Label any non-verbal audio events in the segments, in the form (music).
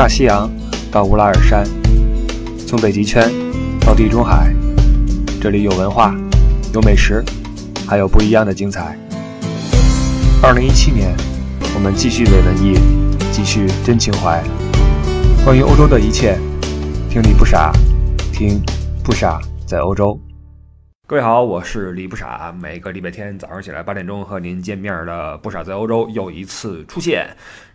大西洋到乌拉尔山，从北极圈到地中海，这里有文化，有美食，还有不一样的精彩。二零一七年，我们继续伪文艺，继续真情怀。关于欧洲的一切，听你不傻，听不傻在欧洲。各位好，我是李不傻。每个礼拜天早上起来八点钟和您见面的不傻在欧洲又一次出现。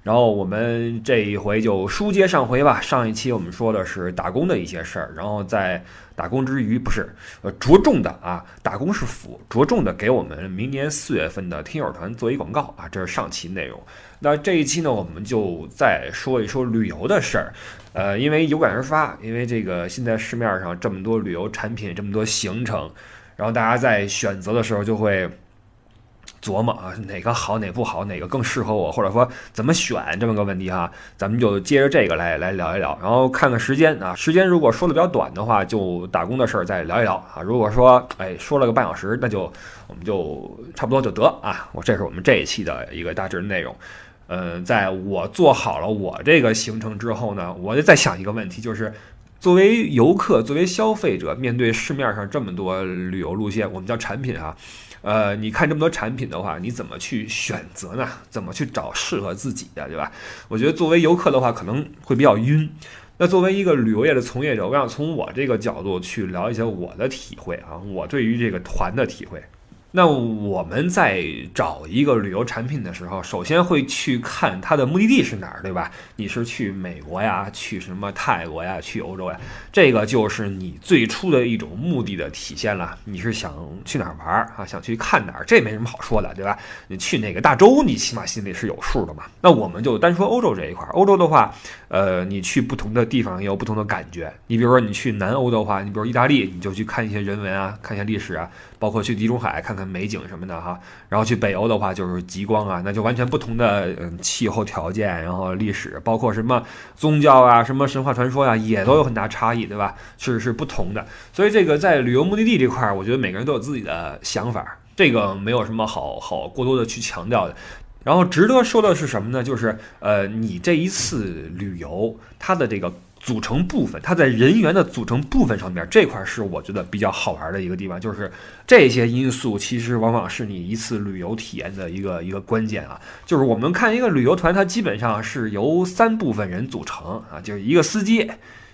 然后我们这一回就书接上回吧。上一期我们说的是打工的一些事儿，然后在打工之余，不是呃着重的啊，打工是辅，着重的给我们明年四月份的听友团做一广告啊，这是上期内容。那这一期呢，我们就再说一说旅游的事儿。呃，因为有感而发，因为这个现在市面上这么多旅游产品，这么多行程。然后大家在选择的时候就会琢磨啊，哪个好哪个不好，哪个更适合我，或者说怎么选这么个问题哈。咱们就接着这个来来聊一聊，然后看看时间啊，时间如果说的比较短的话，就打工的事儿再聊一聊啊。如果说哎说了个半小时，那就我们就差不多就得啊。我这是我们这一期的一个大致内容。嗯，在我做好了我这个行程之后呢，我就在想一个问题，就是。作为游客，作为消费者，面对市面上这么多旅游路线，我们叫产品啊，呃，你看这么多产品的话，你怎么去选择呢？怎么去找适合自己的，对吧？我觉得作为游客的话，可能会比较晕。那作为一个旅游业的从业者，我想从我这个角度去聊一些我的体会啊，我对于这个团的体会。那我们在找一个旅游产品的时候，首先会去看它的目的地是哪儿，对吧？你是去美国呀，去什么泰国呀，去欧洲呀？这个就是你最初的一种目的的体现了。你是想去哪儿玩啊？想去看哪儿？这没什么好说的，对吧？你去哪个大洲，你起码心里是有数的嘛。那我们就单说欧洲这一块儿。欧洲的话，呃，你去不同的地方也有不同的感觉。你比如说你去南欧的话，你比如意大利，你就去看一些人文啊，看一下历史啊，包括去地中海看看。美景什么的哈，然后去北欧的话就是极光啊，那就完全不同的嗯气候条件，然后历史，包括什么宗教啊，什么神话传说呀，也都有很大差异，对吧？是是不同的，所以这个在旅游目的地这块，我觉得每个人都有自己的想法，这个没有什么好好过多的去强调的。然后值得说的是什么呢？就是呃，你这一次旅游它的这个。组成部分，它在人员的组成部分上面这块是我觉得比较好玩的一个地方，就是这些因素其实往往是你一次旅游体验的一个一个关键啊。就是我们看一个旅游团，它基本上是由三部分人组成啊，就是一个司机，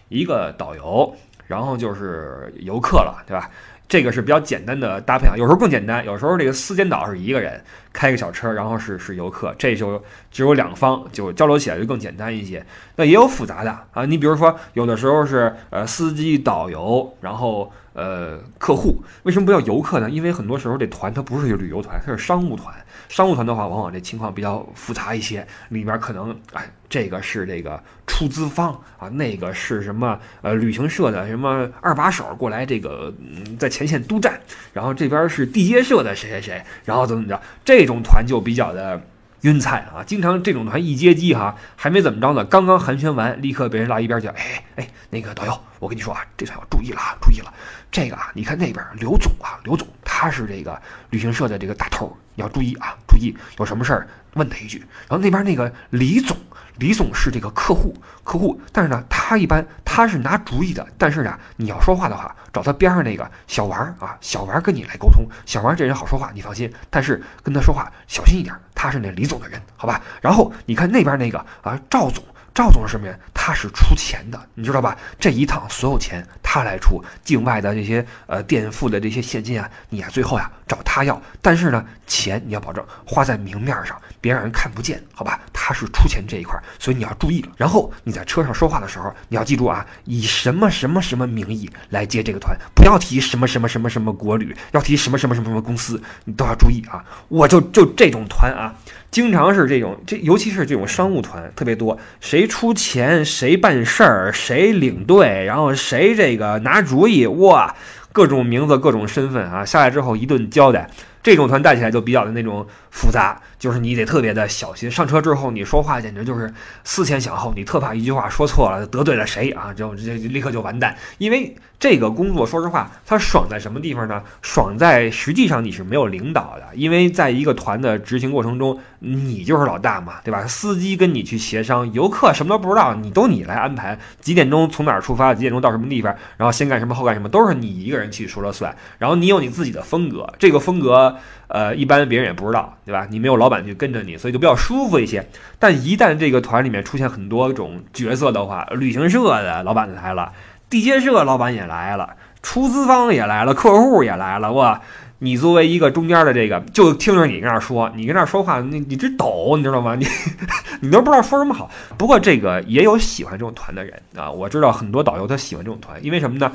一个导游，然后就是游客了，对吧？这个是比较简单的搭配啊，有时候更简单，有时候这个司机导是一个人开个小车，然后是是游客，这就只有两方就交流起来就更简单一些。那也有复杂的啊，你比如说有的时候是呃司机导游，然后。呃，客户为什么不叫游客呢？因为很多时候这团它不是旅游团，它是商务团。商务团的话，往往这情况比较复杂一些，里边可能哎，这个是这个出资方啊，那个是什么呃旅行社的什么二把手过来这个嗯在前线督战，然后这边是地接社的谁谁谁，然后怎么怎么着，这种团就比较的。晕菜啊！经常这种团一接机哈，还没怎么着呢，刚刚寒暄完，立刻被人拉一边去。哎哎，那个导游，我跟你说啊，这团要注意了啊，注意了。这个啊，你看那边刘总啊，刘总他是这个旅行社的这个大头，你要注意啊，注意，有什么事儿问他一句。然后那边那个李总。李总是这个客户，客户，但是呢，他一般他是拿主意的，但是呢，你要说话的话，找他边上那个小王啊，小王跟你来沟通，小王这人好说话，你放心，但是跟他说话小心一点，他是那李总的人，好吧？然后你看那边那个啊，赵总。赵总是什么人？他是出钱的，你知道吧？这一趟所有钱他来出，境外的这些呃垫付的这些现金啊，你啊最后呀找他要。但是呢，钱你要保证花在明面上，别让人看不见，好吧？他是出钱这一块，所以你要注意了。然后你在车上说话的时候，你要记住啊，以什么什么什么名义来接这个团，不要提什么什么什么什么国旅，要提什么什么什么什么公司，你都要注意啊。我就就这种团啊。经常是这种，这尤其是这种商务团特别多，谁谁出钱谁办事儿，谁领队，然后谁这个拿主意，哇，各种名字各种身份啊，下来之后一顿交代，这种团带起来就比较的那种复杂，就是你得特别的小心。上车之后你说话简直就是思前想后，你特怕一句话说错了得罪了谁啊，就这立刻就完蛋。因为这个工作说实话，它爽在什么地方呢？爽在实际上你是没有领导的，因为在一个团的执行过程中，你就是老大嘛，对吧？司机跟你去协商，游客什么都不知道，你都你来安排，几点钟从哪儿出发，几点钟到什么地方，然后先干什么后干什么，都是你一个人去说了算。然后你有你自己的风格，这个风格，呃，一般别人也不知道，对吧？你没有老板去跟着你，所以就比较舒服一些。但一旦这个团里面出现很多种角色的话，旅行社的老板来了。地接社老板也来了，出资方也来了，客户也来了。哇，你作为一个中间的这个，就听着你跟那说，你跟那说话，你你直抖，你知道吗？你 (laughs) 你都不知道说什么好。不过这个也有喜欢这种团的人啊，我知道很多导游他喜欢这种团，因为什么呢？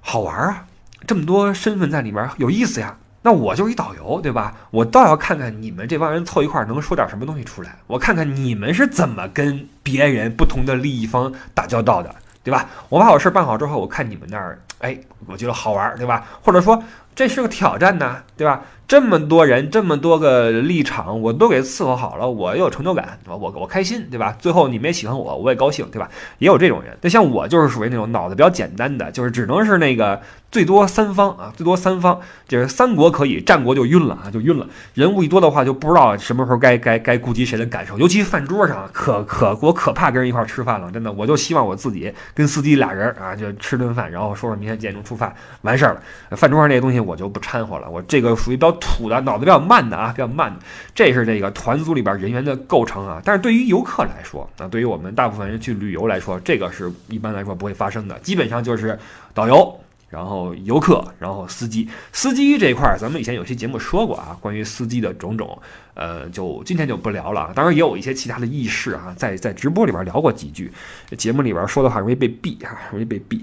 好玩啊，这么多身份在里面有意思呀。那我就是一导游，对吧？我倒要看看你们这帮人凑一块儿能说点什么东西出来，我看看你们是怎么跟别人不同的利益方打交道的。对吧？我把我事儿办好之后，我看你们那儿，哎，我觉得好玩，对吧？或者说这是个挑战呢，对吧？这么多人，这么多个立场，我都给伺候好了，我有成就感，我我开心，对吧？最后你们也喜欢我，我也高兴，对吧？也有这种人。那像我就是属于那种脑子比较简单的，就是只能是那个。最多三方啊，最多三方，就是三国可以，战国就晕了啊，就晕了。人物一多的话，就不知道什么时候该该该顾及谁的感受。尤其饭桌上，可可我可怕跟人一块吃饭了，真的，我就希望我自己跟司机俩人啊，就吃顿饭，然后说说明天几点钟出发，完事儿了。饭桌上这些东西我就不掺和了，我这个属于比较土的，脑子比较慢的啊，比较慢的。这是这个团组里边人员的构成啊。但是对于游客来说啊，对于我们大部分人去旅游来说，这个是一般来说不会发生的，基本上就是导游。然后游客，然后司机，司机这一块儿，咱们以前有些节目说过啊，关于司机的种种，呃，就今天就不聊了。当然也有一些其他的轶事啊，在在直播里边聊过几句，节目里边说的话容易被毙哈，容易被毙。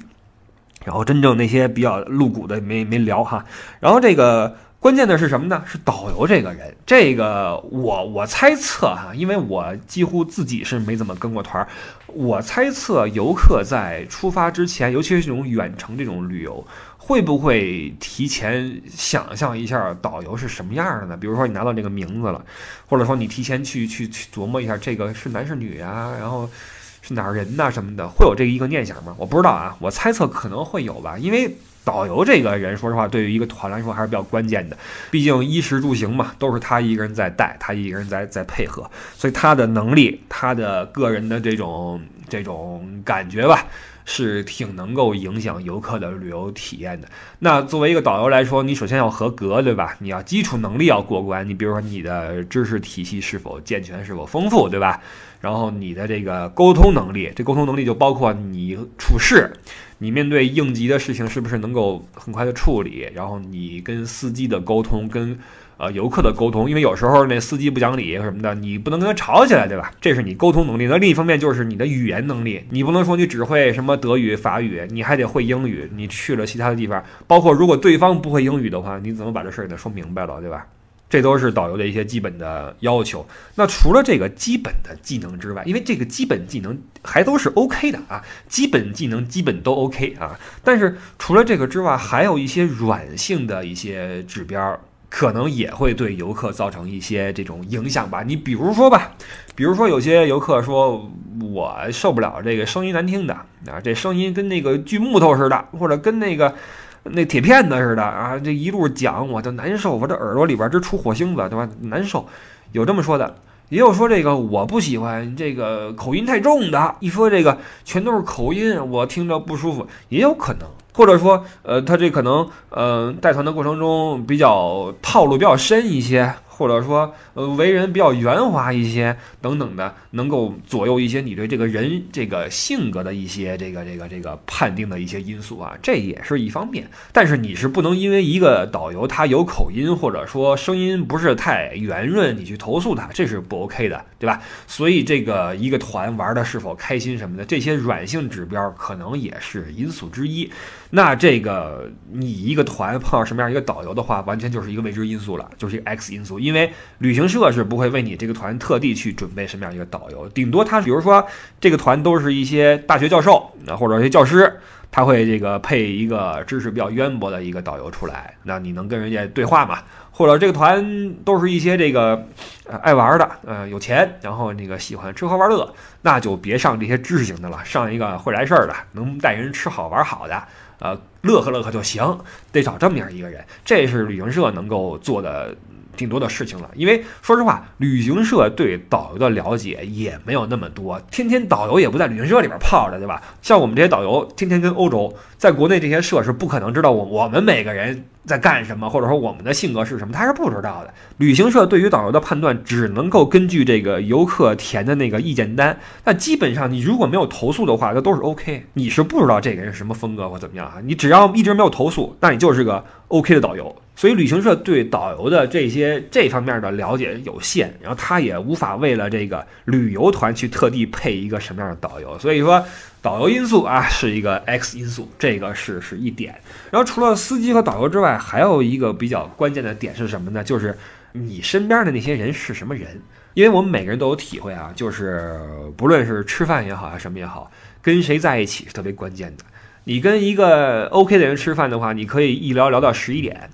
然后真正那些比较露骨的没没聊哈。然后这个。关键的是什么呢？是导游这个人，这个我我猜测哈，因为我几乎自己是没怎么跟过团儿，我猜测游客在出发之前，尤其是这种远程这种旅游，会不会提前想象一下导游是什么样的呢？比如说你拿到这个名字了，或者说你提前去去去琢磨一下这个是男是女啊，然后是哪儿人呐什么的，会有这一个念想吗？我不知道啊，我猜测可能会有吧，因为。导游这个人，说实话，对于一个团来说还是比较关键的。毕竟衣食住行嘛，都是他一个人在带，他一个人在在配合，所以他的能力，他的个人的这种这种感觉吧，是挺能够影响游客的旅游体验的。那作为一个导游来说，你首先要合格，对吧？你要基础能力要过关。你比如说你的知识体系是否健全，是否丰富，对吧？然后你的这个沟通能力，这沟通能力就包括你处事。你面对应急的事情是不是能够很快的处理？然后你跟司机的沟通，跟呃游客的沟通，因为有时候那司机不讲理什么的，你不能跟他吵起来，对吧？这是你沟通能力。那另一方面就是你的语言能力，你不能说你只会什么德语、法语，你还得会英语。你去了其他的地方，包括如果对方不会英语的话，你怎么把这事儿给他说明白了，对吧？这都是导游的一些基本的要求。那除了这个基本的技能之外，因为这个基本技能还都是 OK 的啊，基本技能基本都 OK 啊。但是除了这个之外，还有一些软性的一些指标，可能也会对游客造成一些这种影响吧。你比如说吧，比如说有些游客说，我受不了这个声音难听的啊，这声音跟那个锯木头似的，或者跟那个。那铁片子似的啊，这一路讲我就难受，我这耳朵里边直出火星子，对吧？难受，有这么说的，也有说这个我不喜欢这个口音太重的，一说这个全都是口音，我听着不舒服，也有可能。或者说，呃，他这可能，呃，带团的过程中比较套路比较深一些。或者说，呃，为人比较圆滑一些，等等的，能够左右一些你对这个人这个性格的一些这个这个这个判定的一些因素啊，这也是一方面。但是你是不能因为一个导游他有口音，或者说声音不是太圆润，你去投诉他，这是不 OK 的，对吧？所以这个一个团玩的是否开心什么的，这些软性指标可能也是因素之一。那这个你一个团碰到什么样一个导游的话，完全就是一个未知因素了，就是一个 X 因素。因为旅行社是不会为你这个团特地去准备什么样一个导游，顶多他比如说这个团都是一些大学教授啊或者一些教师，他会这个配一个知识比较渊博的一个导游出来，那你能跟人家对话嘛？或者这个团都是一些这个呃爱玩的，呃，有钱，然后那个喜欢吃喝玩乐，那就别上这些知识型的了，上一个会来事儿的，能带人吃好玩好的，呃，乐呵乐呵就行，得找这么样一个人，这是旅行社能够做的。挺多的事情了，因为说实话，旅行社对导游的了解也没有那么多，天天导游也不在旅行社里边泡着，对吧？像我们这些导游，天天跟欧洲，在国内这些社是不可能知道我我们每个人在干什么，或者说我们的性格是什么，他是不知道的。旅行社对于导游的判断，只能够根据这个游客填的那个意见单。那基本上，你如果没有投诉的话，那都是 OK。你是不知道这个人什么风格或怎么样啊？你只要一直没有投诉，那你就是个 OK 的导游。所以旅行社对导游的这些这方面的了解有限，然后他也无法为了这个旅游团去特地配一个什么样的导游。所以说，导游因素啊是一个 X 因素，这个是是一点。然后除了司机和导游之外，还有一个比较关键的点是什么呢？就是你身边的那些人是什么人？因为我们每个人都有体会啊，就是不论是吃饭也好啊，什么也好，跟谁在一起是特别关键的。你跟一个 OK 的人吃饭的话，你可以一聊聊到十一点。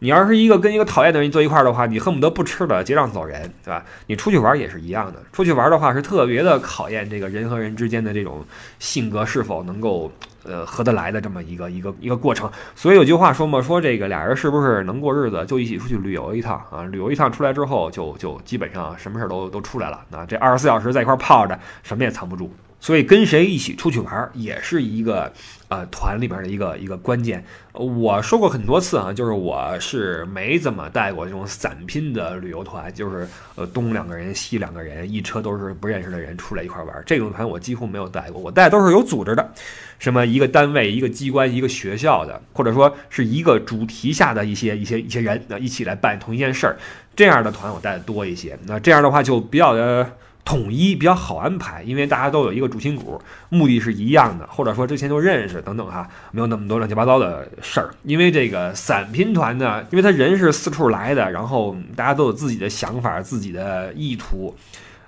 你要是一个跟一个讨厌的人坐一块儿的话，你恨不得不吃了结账走人，对吧？你出去玩也是一样的，出去玩的话是特别的考验这个人和人之间的这种性格是否能够呃合得来的这么一个一个一个过程。所以有句话说嘛，说这个俩人是不是能过日子，就一起出去旅游一趟啊？旅游一趟出来之后，就就基本上什么事儿都都出来了。那这二十四小时在一块儿泡着，什么也藏不住。所以跟谁一起出去玩也是一个，呃，团里边的一个一个关键。我说过很多次啊，就是我是没怎么带过这种散拼的旅游团，就是呃东两个人西两个人，一车都是不认识的人出来一块玩，这种团我几乎没有带过。我带都是有组织的，什么一个单位、一个机关、一个学校的，或者说是一个主题下的一些一些一些人，那一起来办同一件事儿，这样的团我带的多一些。那这样的话就比较的。统一比较好安排，因为大家都有一个主心骨，目的是一样的，或者说之前就认识等等哈，没有那么多乱七八糟的事儿。因为这个散拼团呢，因为他人是四处来的，然后大家都有自己的想法、自己的意图。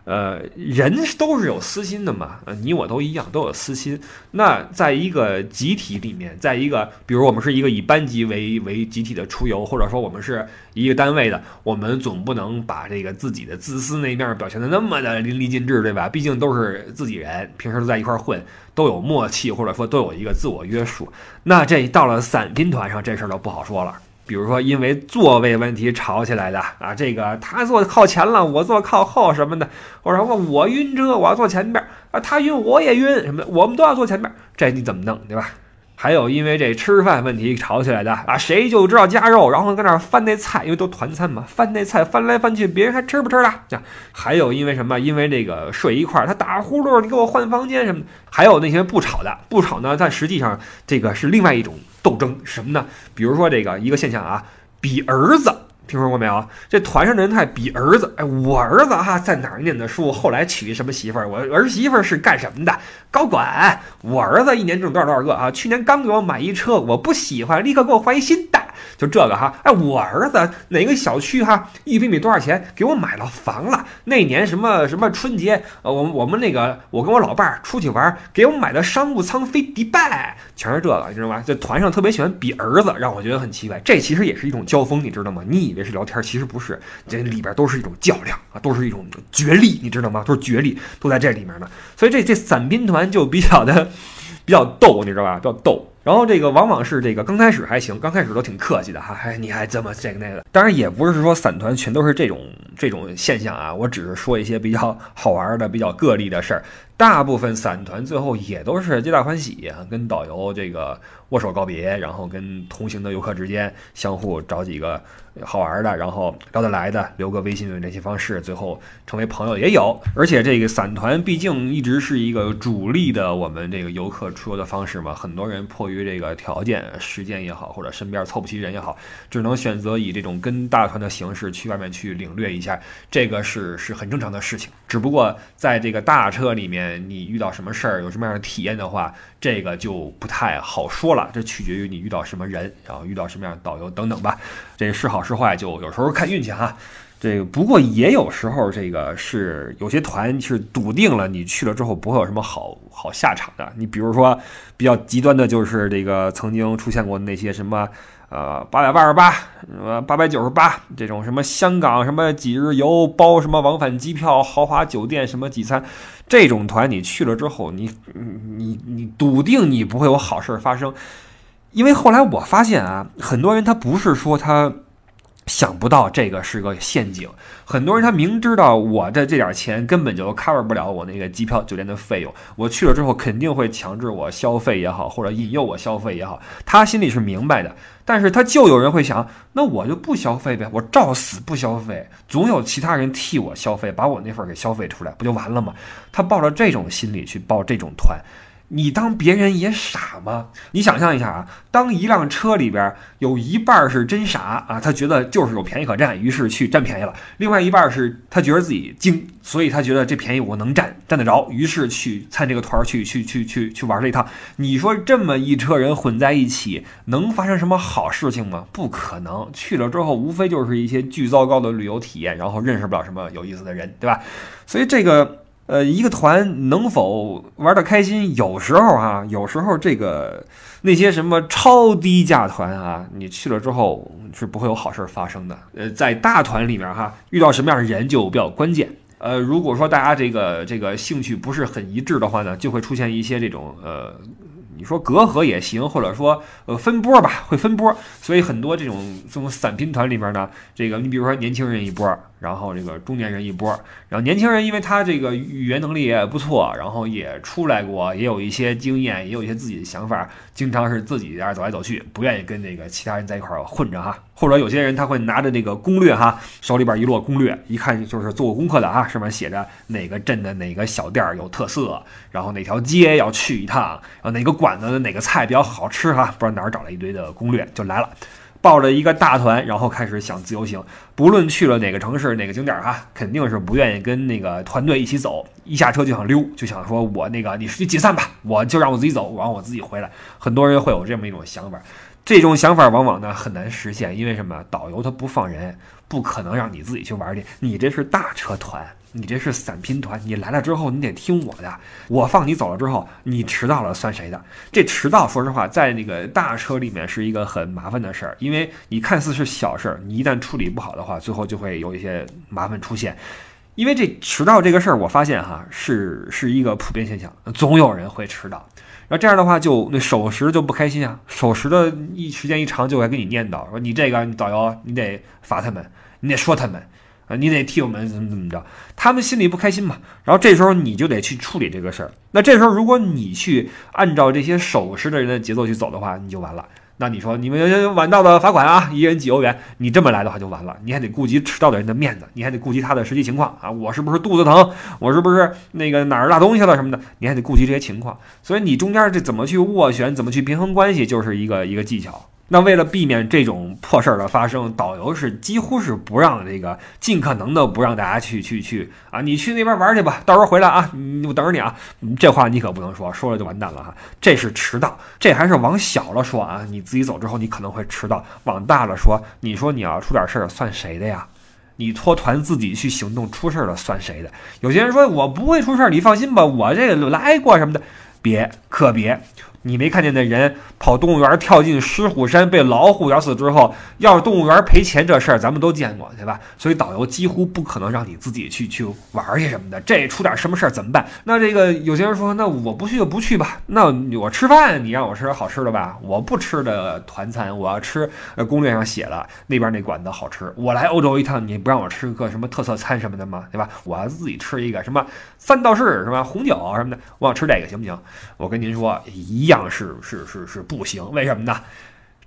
呃，人都是有私心的嘛，呃，你我都一样，都有私心。那在一个集体里面，在一个，比如我们是一个以班级为为集体的出游，或者说我们是一个单位的，我们总不能把这个自己的自私那一面表现的那么的淋漓尽致，对吧？毕竟都是自己人，平时都在一块混，都有默契，或者说都有一个自我约束。那这到了散拼团上，这事儿就不好说了。比如说，因为座位问题吵起来的啊，这个他坐靠前了，我坐靠后什么的，或者说我晕车，我要坐前边啊，他晕我也晕什么，我们都要坐前边，这你怎么弄，对吧？还有因为这吃饭问题吵起来的啊，谁就知道夹肉，然后在那翻那菜，因为都团餐嘛，翻那菜翻来翻去，别人还吃不吃了？这样还有因为什么？因为这个睡一块儿，他打呼噜，你给我换房间什么的。还有那些不吵的，不吵呢，但实际上这个是另外一种斗争，什么呢？比如说这个一个现象啊，比儿子。听说过没有？这团上的人太比儿子，哎，我儿子哈在哪儿念的书？后来娶什么媳妇儿？我儿媳妇儿是干什么的？高管。我儿子一年挣多少多少个啊？去年刚给我买一车，我不喜欢，立刻给我换一新的。就这个哈，哎，我儿子哪个小区哈一平米多少钱？给我买了房了。那年什么什么春节，呃，我我们那个我跟我老伴儿出去玩，给我买的商务舱飞迪拜，全是这个，你知道吗？这团上特别喜欢比儿子，让我觉得很奇怪。这其实也是一种交锋，你知道吗？你以为是聊天，其实不是，这里边都是一种较量啊，都是一种角力，你知道吗？都是角力，都在这里面呢。所以这这散兵团就比较的比较逗，你知道吧？比较逗。然后这个往往是这个刚开始还行，刚开始都挺客气的哈，还你还这么这个那个。当然也不是说散团全都是这种这种现象啊，我只是说一些比较好玩的、比较个例的事儿。大部分散团最后也都是皆大欢喜，跟导游这个握手告别，然后跟同行的游客之间相互找几个好玩的，然后聊得来的，留个微信联系方式，最后成为朋友也有。而且这个散团毕竟一直是一个主力的我们这个游客出游的方式嘛，很多人迫于这个条件、时间也好，或者身边凑不齐人也好，只能选择以这种跟大团的形式去外面去领略一下，这个是是很正常的事情。只不过在这个大车里面。你遇到什么事儿，有什么样的体验的话，这个就不太好说了。这取决于你遇到什么人，然后遇到什么样的导游等等吧。这是好是坏，就有时候看运气哈。这个不过也有时候，这个是有些团是笃定了你去了之后不会有什么好好下场的。你比如说比较极端的就是这个曾经出现过那些什么呃八百八十八、呃八百九十八这种什么香港什么几日游包什么往返机票、豪华酒店什么几餐这种团，你去了之后，你你你笃定你不会有好事发生。因为后来我发现啊，很多人他不是说他。想不到这个是个陷阱，很多人他明知道我的这点钱根本就 cover 不了我那个机票酒店的费用，我去了之后肯定会强制我消费也好，或者引诱我消费也好，他心里是明白的，但是他就有人会想，那我就不消费呗，我照死不消费，总有其他人替我消费，把我那份给消费出来，不就完了吗？他抱着这种心理去报这种团。你当别人也傻吗？你想象一下啊，当一辆车里边有一半是真傻啊，他觉得就是有便宜可占，于是去占便宜了；另外一半是他觉得自己精，所以他觉得这便宜我能占，占得着，于是去参这个团儿，去去去去去玩这一趟。你说这么一车人混在一起，能发生什么好事情吗？不可能。去了之后，无非就是一些巨糟糕的旅游体验，然后认识不了什么有意思的人，对吧？所以这个。呃，一个团能否玩得开心？有时候啊，有时候这个那些什么超低价团啊，你去了之后是不会有好事发生的。呃，在大团里面哈，遇到什么样的人就比较关键。呃，如果说大家这个这个兴趣不是很一致的话呢，就会出现一些这种呃。你说隔阂也行，或者说呃分波吧，会分波，所以很多这种这种散拼团里面呢，这个你比如说年轻人一波，然后这个中年人一波，然后年轻人因为他这个语言能力也不错，然后也出来过，也有一些经验，也有一些自己的想法，经常是自己在那走来走去，不愿意跟那个其他人在一块儿混着哈。或者有些人他会拿着那个攻略哈，手里边一摞攻略，一看就是做过功课的啊，上面写着哪个镇的哪个小店有特色，然后哪条街要去一趟，然后哪个馆子的哪个菜比较好吃哈，不知道哪儿找了一堆的攻略就来了，抱着一个大团，然后开始想自由行，不论去了哪个城市哪个景点哈，肯定是不愿意跟那个团队一起走，一下车就想溜，就想说我那个你去解散吧，我就让我自己走，然后我自己回来。很多人会有这么一种想法。这种想法往往呢很难实现，因为什么？导游他不放人，不可能让你自己去玩去。你这是大车团，你这是散拼团，你来了之后你得听我的。我放你走了之后，你迟到了算谁的？这迟到，说实话，在那个大车里面是一个很麻烦的事儿，因为你看似是小事儿，你一旦处理不好的话，最后就会有一些麻烦出现。因为这迟到这个事儿，我发现哈是是一个普遍现象，总有人会迟到。然后这样的话，就那守时就不开心啊！守时的一时间一长，就会给你念叨说：“你这个你导游，你得罚他们，你得说他们，啊，你得替我们怎么怎么着。”他们心里不开心嘛。然后这时候你就得去处理这个事儿。那这时候如果你去按照这些守时的人的节奏去走的话，你就完了。那你说你们晚到的罚款啊，一人几欧元？你这么来的话就完了，你还得顾及迟到的人的面子，你还得顾及他的实际情况啊，我是不是肚子疼？我是不是那个哪儿落东西了什么的？你还得顾及这些情况，所以你中间这怎么去斡旋，怎么去平衡关系，就是一个一个技巧。那为了避免这种破事儿的发生，导游是几乎是不让这个尽可能的不让大家去去去啊，你去那边玩去吧，到时候回来啊，我等着你啊。这话你可不能说，说了就完蛋了哈。这是迟到，这还是往小了说啊，你自己走之后你可能会迟到。往大了说，你说你要出点事儿算谁的呀？你拖团自己去行动出事儿了算谁的？有些人说我不会出事儿，你放心吧，我这个来过什么的，别可别。你没看见那人跑动物园跳进狮虎山被老虎咬死之后，要是动物园赔钱这事儿，咱们都见过，对吧？所以导游几乎不可能让你自己去去玩去什么的。这出点什么事儿怎么办？那这个有些人说，那我不去就不去吧。那我吃饭，你让我吃点好吃的吧。我不吃的团餐，我要吃。攻略上写了那边那馆子好吃。我来欧洲一趟，你不让我吃个什么特色餐什么的吗？对吧？我要自己吃一个什么三道式什么红酒什么的，我想吃这个行不行？我跟您说一。样是是是是不行，为什么呢？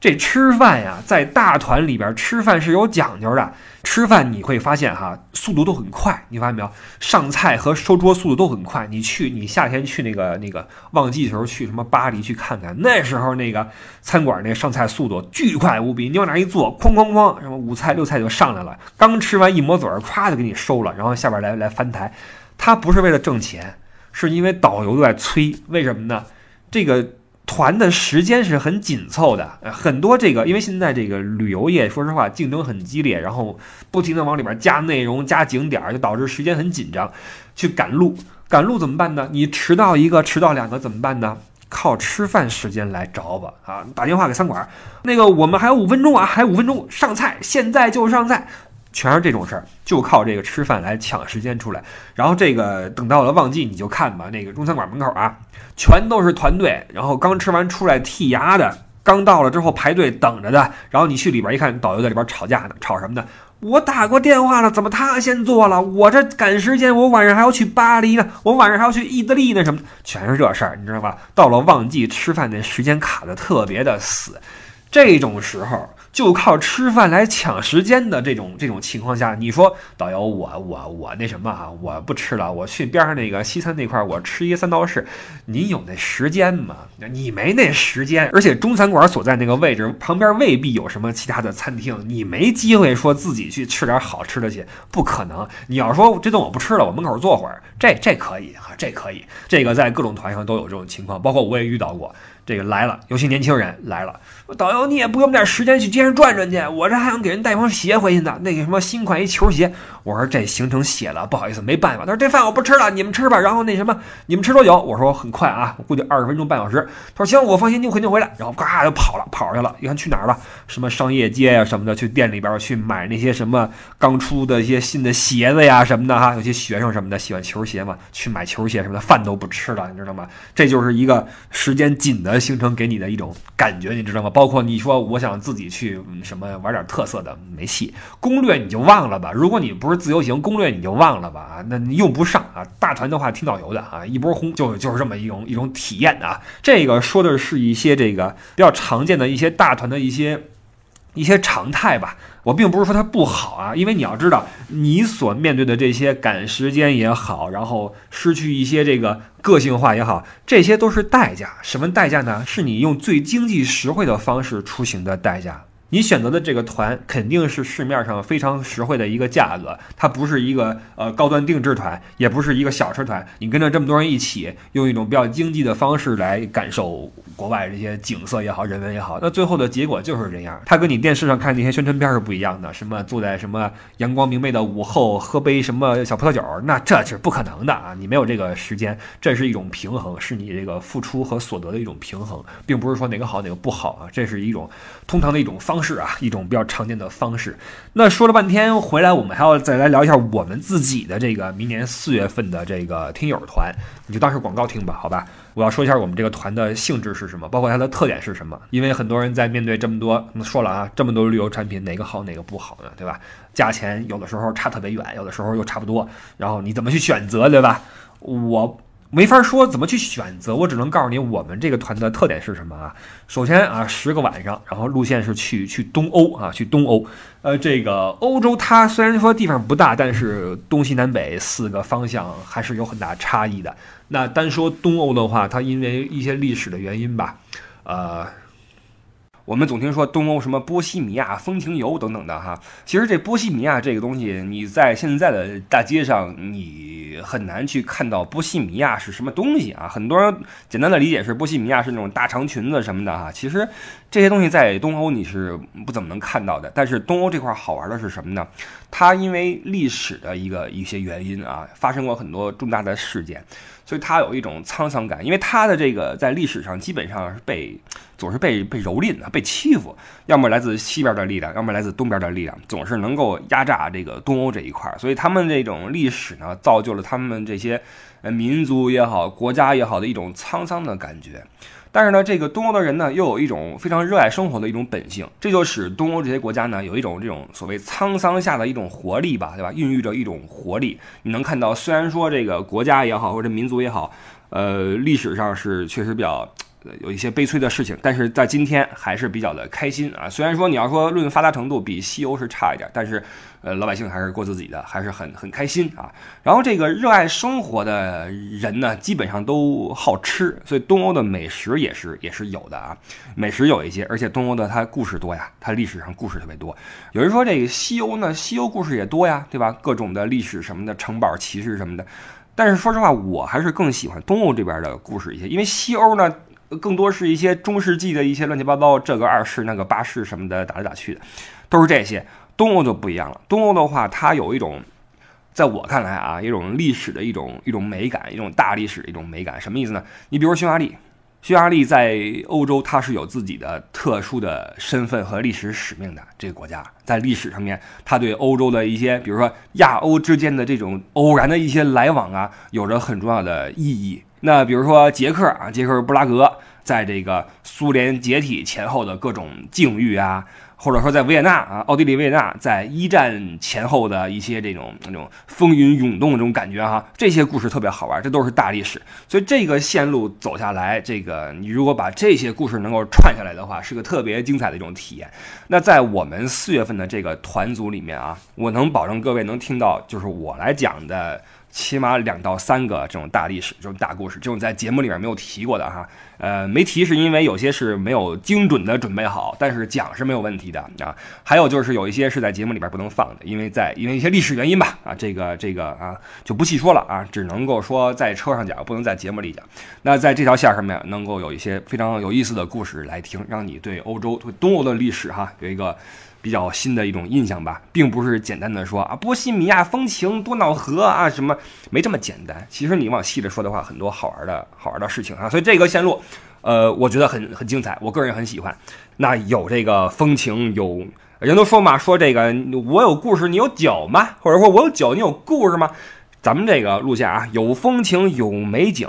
这吃饭呀，在大团里边吃饭是有讲究的。吃饭你会发现哈，速度都很快，你发现没有？上菜和收桌速度都很快。你去，你夏天去那个那个旺季的时候去什么巴黎去看看，那时候那个餐馆那上菜速度巨快无比，你往那一坐，哐哐哐，什么五菜六菜就上来了。刚吃完一抹嘴，咵就给你收了，然后下边来来翻台。他不是为了挣钱，是因为导游都在催。为什么呢？这个团的时间是很紧凑的，很多这个，因为现在这个旅游业，说实话竞争很激烈，然后不停的往里边加内容、加景点，就导致时间很紧张，去赶路，赶路怎么办呢？你迟到一个、迟到两个怎么办呢？靠吃饭时间来找吧啊！打电话给餐馆，那个我们还有五分钟啊，还有五分钟上菜，现在就上菜。全是这种事儿，就靠这个吃饭来抢时间出来。然后这个等到了旺季，你就看吧，那个中餐馆门口啊，全都是团队，然后刚吃完出来剔牙的，刚到了之后排队等着的。然后你去里边一看，导游在里边吵架呢，吵什么呢？我打过电话了，怎么他先做了？我这赶时间，我晚上还要去巴黎呢，我晚上还要去意大利呢，什么全是这事儿，你知道吧？到了旺季，吃饭那时间卡的特别的死，这种时候。就靠吃饭来抢时间的这种这种情况下，你说导游我我我那什么啊？我不吃了，我去边上那个西餐那块儿，我吃一三道式。你有那时间吗？你没那时间，而且中餐馆所在那个位置旁边未必有什么其他的餐厅，你没机会说自己去吃点好吃的去，不可能。你要说这顿我不吃了，我门口坐会儿，这这可以啊，这可以。这个在各种团上都有这种情况，包括我也遇到过。这个来了，尤其年轻人来了，导游你也不给我们点时间去街上转转去，我这还想给人带双鞋回去呢。那个什么新款一球鞋，我说这行程写了，不好意思，没办法。他说这饭我不吃了，你们吃吧。然后那什么，你们吃多久？我说很快啊，我估计二十分钟半小时。他说行，我放心，你肯定回来。然后嘎就跑了，跑去了。一看去哪儿了？什么商业街呀什么的，去店里边去买那些什么刚出的一些新的鞋子呀什么的哈。有些学生什么的喜欢球鞋嘛，去买球鞋什么的，饭都不吃了，你知道吗？这就是一个时间紧的。形成给你的一种感觉，你知道吗？包包括你说我想自己去什么玩点特色的，没戏。攻略你就忘了吧。如果你不是自由行，攻略你就忘了吧。那你用不上啊。大团的话听导游的啊，一波轰就就是这么一种一种体验啊。这个说的是一些这个比较常见的一些大团的一些。一些常态吧，我并不是说它不好啊，因为你要知道，你所面对的这些赶时间也好，然后失去一些这个个性化也好，这些都是代价。什么代价呢？是你用最经济实惠的方式出行的代价。你选择的这个团肯定是市面上非常实惠的一个价格，它不是一个呃高端定制团，也不是一个小车团。你跟着这么多人一起，用一种比较经济的方式来感受国外这些景色也好，人文也好，那最后的结果就是这样。它跟你电视上看那些宣传片是不一样的，什么坐在什么阳光明媚的午后喝杯什么小葡萄酒，那这是不可能的啊！你没有这个时间，这是一种平衡，是你这个付出和所得的一种平衡，并不是说哪个好哪个不好啊，这是一种通常的一种方。式啊，一种比较常见的方式。那说了半天，回来我们还要再来聊一下我们自己的这个明年四月份的这个听友团，你就当是广告听吧，好吧？我要说一下我们这个团的性质是什么，包括它的特点是什么。因为很多人在面对这么多，说了啊，这么多旅游产品，哪个好哪个不好呢？对吧？价钱有的时候差特别远，有的时候又差不多，然后你怎么去选择，对吧？我。没法说怎么去选择，我只能告诉你我们这个团的特点是什么啊？首先啊，十个晚上，然后路线是去去东欧啊，去东欧。呃，这个欧洲它虽然说地方不大，但是东西南北四个方向还是有很大差异的。那单说东欧的话，它因为一些历史的原因吧，呃。我们总听说东欧什么波西米亚风情游等等的哈，其实这波西米亚这个东西，你在现在的大街上你很难去看到波西米亚是什么东西啊。很多人简单的理解是波西米亚是那种大长裙子什么的哈，其实这些东西在东欧你是不怎么能看到的。但是东欧这块好玩的是什么呢？它因为历史的一个一些原因啊，发生过很多重大的事件。所以它有一种沧桑感，因为它的这个在历史上基本上是被总是被被蹂躏的，被欺负，要么来自西边的力量，要么来自东边的力量，总是能够压榨这个东欧这一块。所以他们这种历史呢，造就了他们这些呃民族也好，国家也好的一种沧桑的感觉。但是呢，这个东欧的人呢，又有一种非常热爱生活的一种本性，这就使东欧这些国家呢，有一种这种所谓沧桑下的一种活力吧，对吧？孕育着一种活力。你能看到，虽然说这个国家也好，或者民族也好，呃，历史上是确实比较。有一些悲催的事情，但是在今天还是比较的开心啊。虽然说你要说论发达程度比西欧是差一点，但是呃老百姓还是过自己的，还是很很开心啊。然后这个热爱生活的人呢，基本上都好吃，所以东欧的美食也是也是有的啊。美食有一些，而且东欧的它故事多呀，它历史上故事特别多。有人说这个西欧呢，西欧故事也多呀，对吧？各种的历史什么的，城堡、骑士什么的。但是说实话，我还是更喜欢东欧这边的故事一些，因为西欧呢。更多是一些中世纪的一些乱七八糟，这个二世那个八世什么的打来打去的，都是这些。东欧就不一样了，东欧的话，它有一种，在我看来啊，一种历史的一种一种美感，一种大历史的一种美感。什么意思呢？你比如匈牙利。匈牙利在欧洲，它是有自己的特殊的身份和历史使命的。这个国家在历史上面，它对欧洲的一些，比如说亚欧之间的这种偶然的一些来往啊，有着很重要的意义。那比如说捷克啊，捷克布拉格，在这个苏联解体前后的各种境遇啊。或者说在维也纳啊，奥地利维也纳在一战前后的一些这种那种风云涌动的这种感觉哈，这些故事特别好玩，这都是大历史。所以这个线路走下来，这个你如果把这些故事能够串下来的话，是个特别精彩的一种体验。那在我们四月份的这个团组里面啊，我能保证各位能听到，就是我来讲的。起码两到三个这种大历史、这种大故事，这种在节目里面没有提过的哈，呃，没提是因为有些是没有精准的准备好，但是讲是没有问题的啊。还有就是有一些是在节目里边不能放的，因为在因为一些历史原因吧啊，这个这个啊就不细说了啊，只能够说在车上讲，不能在节目里讲。那在这条线上面能够有一些非常有意思的故事来听，让你对欧洲、对东欧的历史哈有一个。比较新的一种印象吧，并不是简单的说啊，波西米亚风情多瑙河啊什么，没这么简单。其实你往细了说的话，很多好玩的好玩的事情啊。所以这个线路，呃，我觉得很很精彩，我个人很喜欢。那有这个风情，有人都说嘛，说这个我有故事，你有酒吗？或者说我有酒，你有故事吗？咱们这个路线啊，有风情，有美景。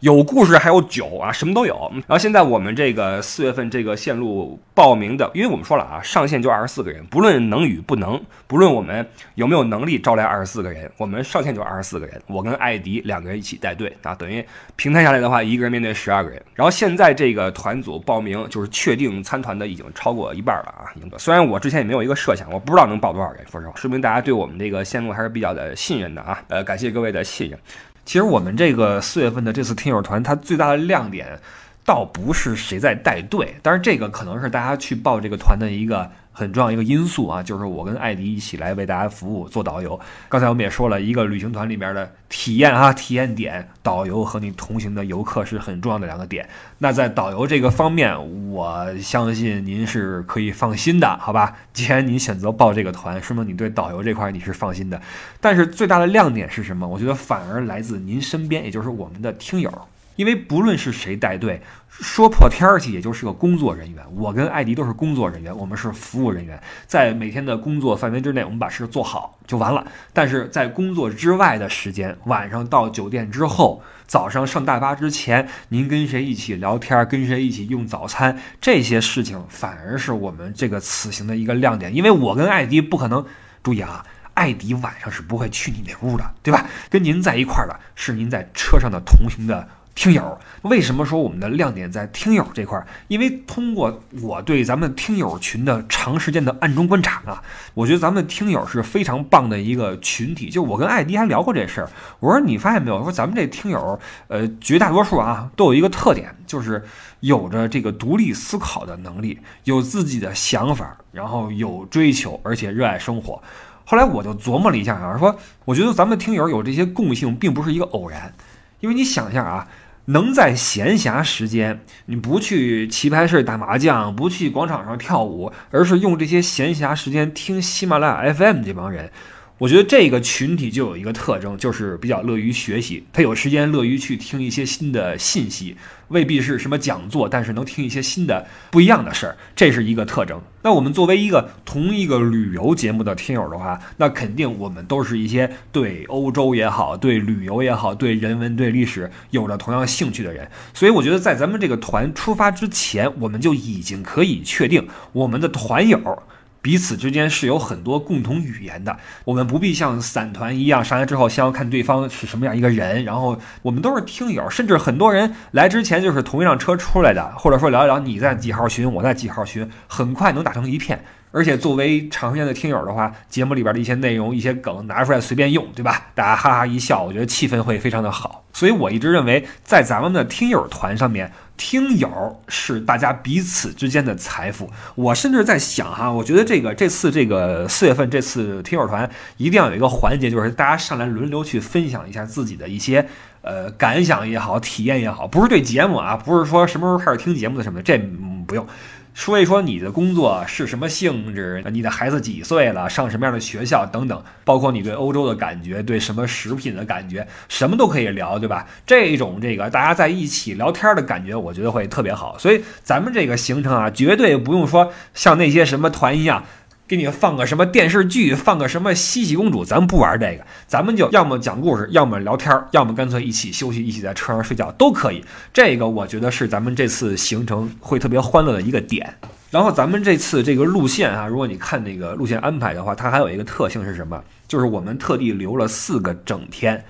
有故事，还有酒啊，什么都有。然后现在我们这个四月份这个线路报名的，因为我们说了啊，上线就二十四个人，不论能与不能，不论我们有没有能力招来二十四个人，我们上线就二十四个人。我跟艾迪两个人一起带队啊，等于平摊下来的话，一个人面对十二个人。然后现在这个团组报名就是确定参团的已经超过一半了啊。虽然我之前也没有一个设想，我不知道能报多少人，说实话，说明大家对我们这个线路还是比较的信任的啊。呃，感谢各位的信任。其实我们这个四月份的这次听友团，它最大的亮点，倒不是谁在带队，但是这个可能是大家去报这个团的一个很重要一个因素啊，就是我跟艾迪一起来为大家服务做导游。刚才我们也说了一个旅行团里面的体验啊，体验点，导游和你同行的游客是很重要的两个点。那在导游这个方面，我相信您是可以放心的，好吧？既然您选择报这个团，说明你对导游这块你是放心的。但是最大的亮点是什么？我觉得反而来自您身边，也就是我们的听友。因为不论是谁带队，说破天儿去，也就是个工作人员。我跟艾迪都是工作人员，我们是服务人员，在每天的工作范围之内，我们把事做好就完了。但是在工作之外的时间，晚上到酒店之后，早上上大巴之前，您跟谁一起聊天，跟谁一起用早餐，这些事情反而是我们这个此行的一个亮点。因为我跟艾迪不可能，注意啊。艾迪晚上是不会去你那屋的，对吧？跟您在一块儿的是您在车上的同行的听友。为什么说我们的亮点在听友这块？因为通过我对咱们听友群的长时间的暗中观察啊，我觉得咱们听友是非常棒的一个群体。就我跟艾迪还聊过这事儿，我说你发现没有？说咱们这听友，呃，绝大多数啊都有一个特点，就是有着这个独立思考的能力，有自己的想法，然后有追求，而且热爱生活。后来我就琢磨了一下啊，说我觉得咱们听友有这些共性，并不是一个偶然，因为你想一下啊，能在闲暇时间，你不去棋牌室打麻将，不去广场上跳舞，而是用这些闲暇时间听喜马拉雅 FM 这帮人。我觉得这个群体就有一个特征，就是比较乐于学习。他有时间乐于去听一些新的信息，未必是什么讲座，但是能听一些新的不一样的事儿，这是一个特征。那我们作为一个同一个旅游节目的听友的话，那肯定我们都是一些对欧洲也好，对旅游也好，对人文、对历史有着同样兴趣的人。所以我觉得，在咱们这个团出发之前，我们就已经可以确定我们的团友。彼此之间是有很多共同语言的，我们不必像散团一样上来之后先要看对方是什么样一个人，然后我们都是听友，甚至很多人来之前就是同一辆车出来的，或者说聊一聊你在几号群，我在几号群，很快能打成一片。而且作为长时间的听友的话，节目里边的一些内容、一些梗拿出来随便用，对吧？大家哈哈一笑，我觉得气氛会非常的好。所以我一直认为，在咱们的听友团上面，听友是大家彼此之间的财富。我甚至在想哈，我觉得这个这次这个四月份这次听友团一定要有一个环节，就是大家上来轮流去分享一下自己的一些。呃感想也好，体验也好，不是对节目啊，不是说什么时候开始听节目的什么的，这不用。说一说你的工作是什么性质，你的孩子几岁了，上什么样的学校等等，包括你对欧洲的感觉，对什么食品的感觉，什么都可以聊，对吧？这种这个大家在一起聊天的感觉，我觉得会特别好。所以咱们这个行程啊，绝对不用说像那些什么团一样。给你放个什么电视剧，放个什么西西公主，咱不玩这个，咱们就要么讲故事，要么聊天，要么干脆一起休息，一起在车上睡觉都可以。这个我觉得是咱们这次行程会特别欢乐的一个点。然后咱们这次这个路线啊，如果你看那个路线安排的话，它还有一个特性是什么？就是我们特地留了四个整天，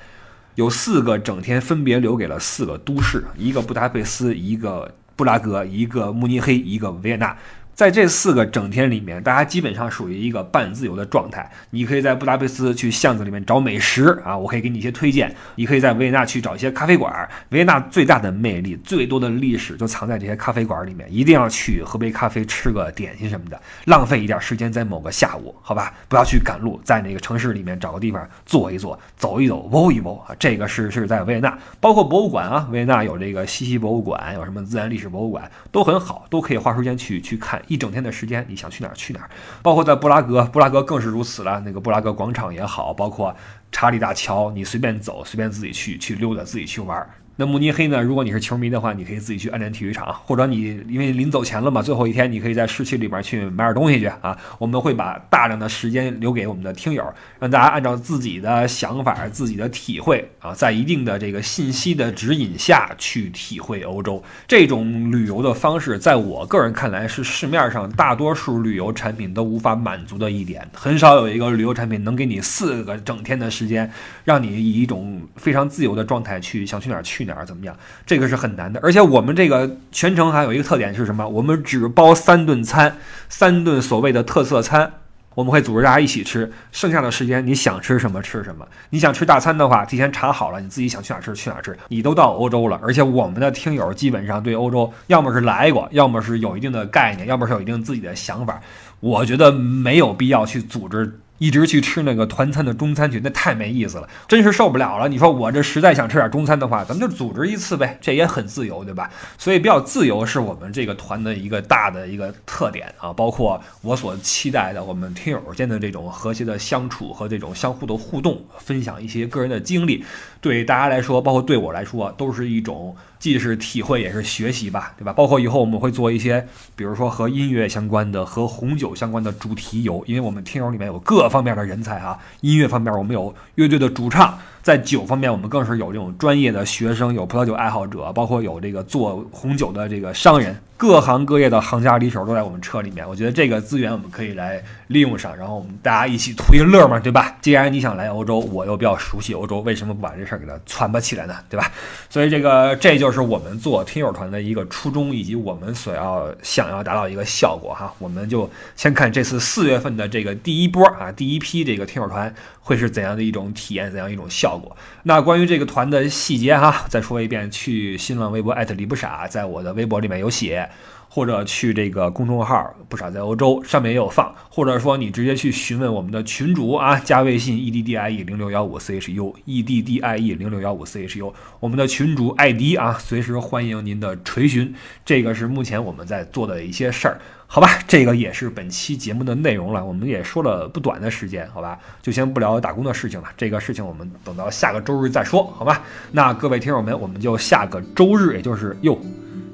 有四个整天分别留给了四个都市：一个布达佩斯，一个布拉格，一个慕尼黑，一个维也纳。在这四个整天里面，大家基本上属于一个半自由的状态。你可以在布达佩斯去巷子里面找美食啊，我可以给你一些推荐。你可以在维也纳去找一些咖啡馆。维也纳最大的魅力、最多的历史就藏在这些咖啡馆里面，一定要去喝杯咖啡、吃个点心什么的，浪费一点时间在某个下午，好吧？不要去赶路，在那个城市里面找个地方坐一坐、走一走、摸一摸啊。这个是是在维也纳，包括博物馆啊，维也纳有这个西西博物馆，有什么自然历史博物馆都很好，都可以花时间去去看。一整天的时间，你想去哪儿去哪儿，包括在布拉格，布拉格更是如此了。那个布拉格广场也好，包括查理大桥，你随便走，随便自己去去溜达，自己去玩儿。那慕尼黑呢？如果你是球迷的话，你可以自己去安联体育场，或者你因为临走前了嘛，最后一天你可以在市区里边去买点东西去啊。我们会把大量的时间留给我们的听友，让大家按照自己的想法、自己的体会啊，在一定的这个信息的指引下去体会欧洲。这种旅游的方式，在我个人看来是市面上大多数旅游产品都无法满足的一点。很少有一个旅游产品能给你四个整天的时间，让你以一种非常自由的状态去想去哪儿去。哪儿怎么样？这个是很难的，而且我们这个全程还有一个特点是什么？我们只包三顿餐，三顿所谓的特色餐，我们会组织大家一起吃。剩下的时间你想吃什么吃什么。你想吃大餐的话，提前查好了，你自己想去哪儿吃去哪儿吃。你都到欧洲了，而且我们的听友基本上对欧洲要么是来过，要么是有一定的概念，要么是有一定自己的想法。我觉得没有必要去组织。一直去吃那个团餐的中餐去，那太没意思了，真是受不了了。你说我这实在想吃点中餐的话，咱们就组织一次呗，这也很自由，对吧？所以比较自由是我们这个团的一个大的一个特点啊，包括我所期待的我们听友间的这种和谐的相处和这种相互的互动，分享一些个人的经历，对大家来说，包括对我来说，都是一种。既是体会也是学习吧，对吧？包括以后我们会做一些，比如说和音乐相关的、和红酒相关的主题游，因为我们听友里面有各方面的人才啊。音乐方面我们有乐队的主唱，在酒方面我们更是有这种专业的学生，有葡萄酒爱好者，包括有这个做红酒的这个商人。各行各业的行家里手都在我们车里面，我觉得这个资源我们可以来利用上，然后我们大家一起图一乐嘛，对吧？既然你想来欧洲，我又比较熟悉欧洲，为什么不把这事儿给它传吧起来呢？对吧？所以这个这就是我们做听友团的一个初衷，以及我们所要想要达到一个效果哈。我们就先看这次四月份的这个第一波啊，第一批这个听友团会是怎样的一种体验，怎样一种效。那关于这个团的细节哈，再说一遍，去新浪微博艾特李不傻，在我的微博里面有写。或者去这个公众号“不少在欧洲”上面也有放，或者说你直接去询问我们的群主啊，加微信 e d d i e 零六幺五 c h u e d d i e 零六幺五 c h u，我们的群主艾迪啊，随时欢迎您的垂询。这个是目前我们在做的一些事儿，好吧？这个也是本期节目的内容了。我们也说了不短的时间，好吧？就先不聊打工的事情了，这个事情我们等到下个周日再说，好吧？那各位听友们，我们就下个周日，也就是又。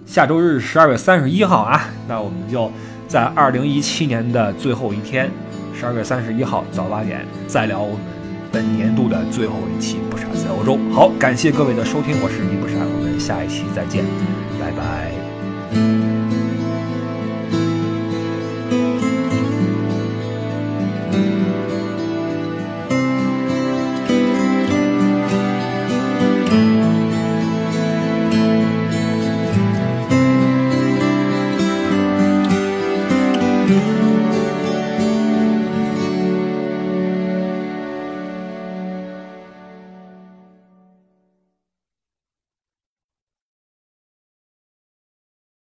下周日十二月三十一号啊，那我们就在二零一七年的最后一天，十二月三十一号早八点再聊我们本年度的最后一期不傻在欧洲。好，感谢各位的收听，我是李不傻，我们下一期再见，拜拜。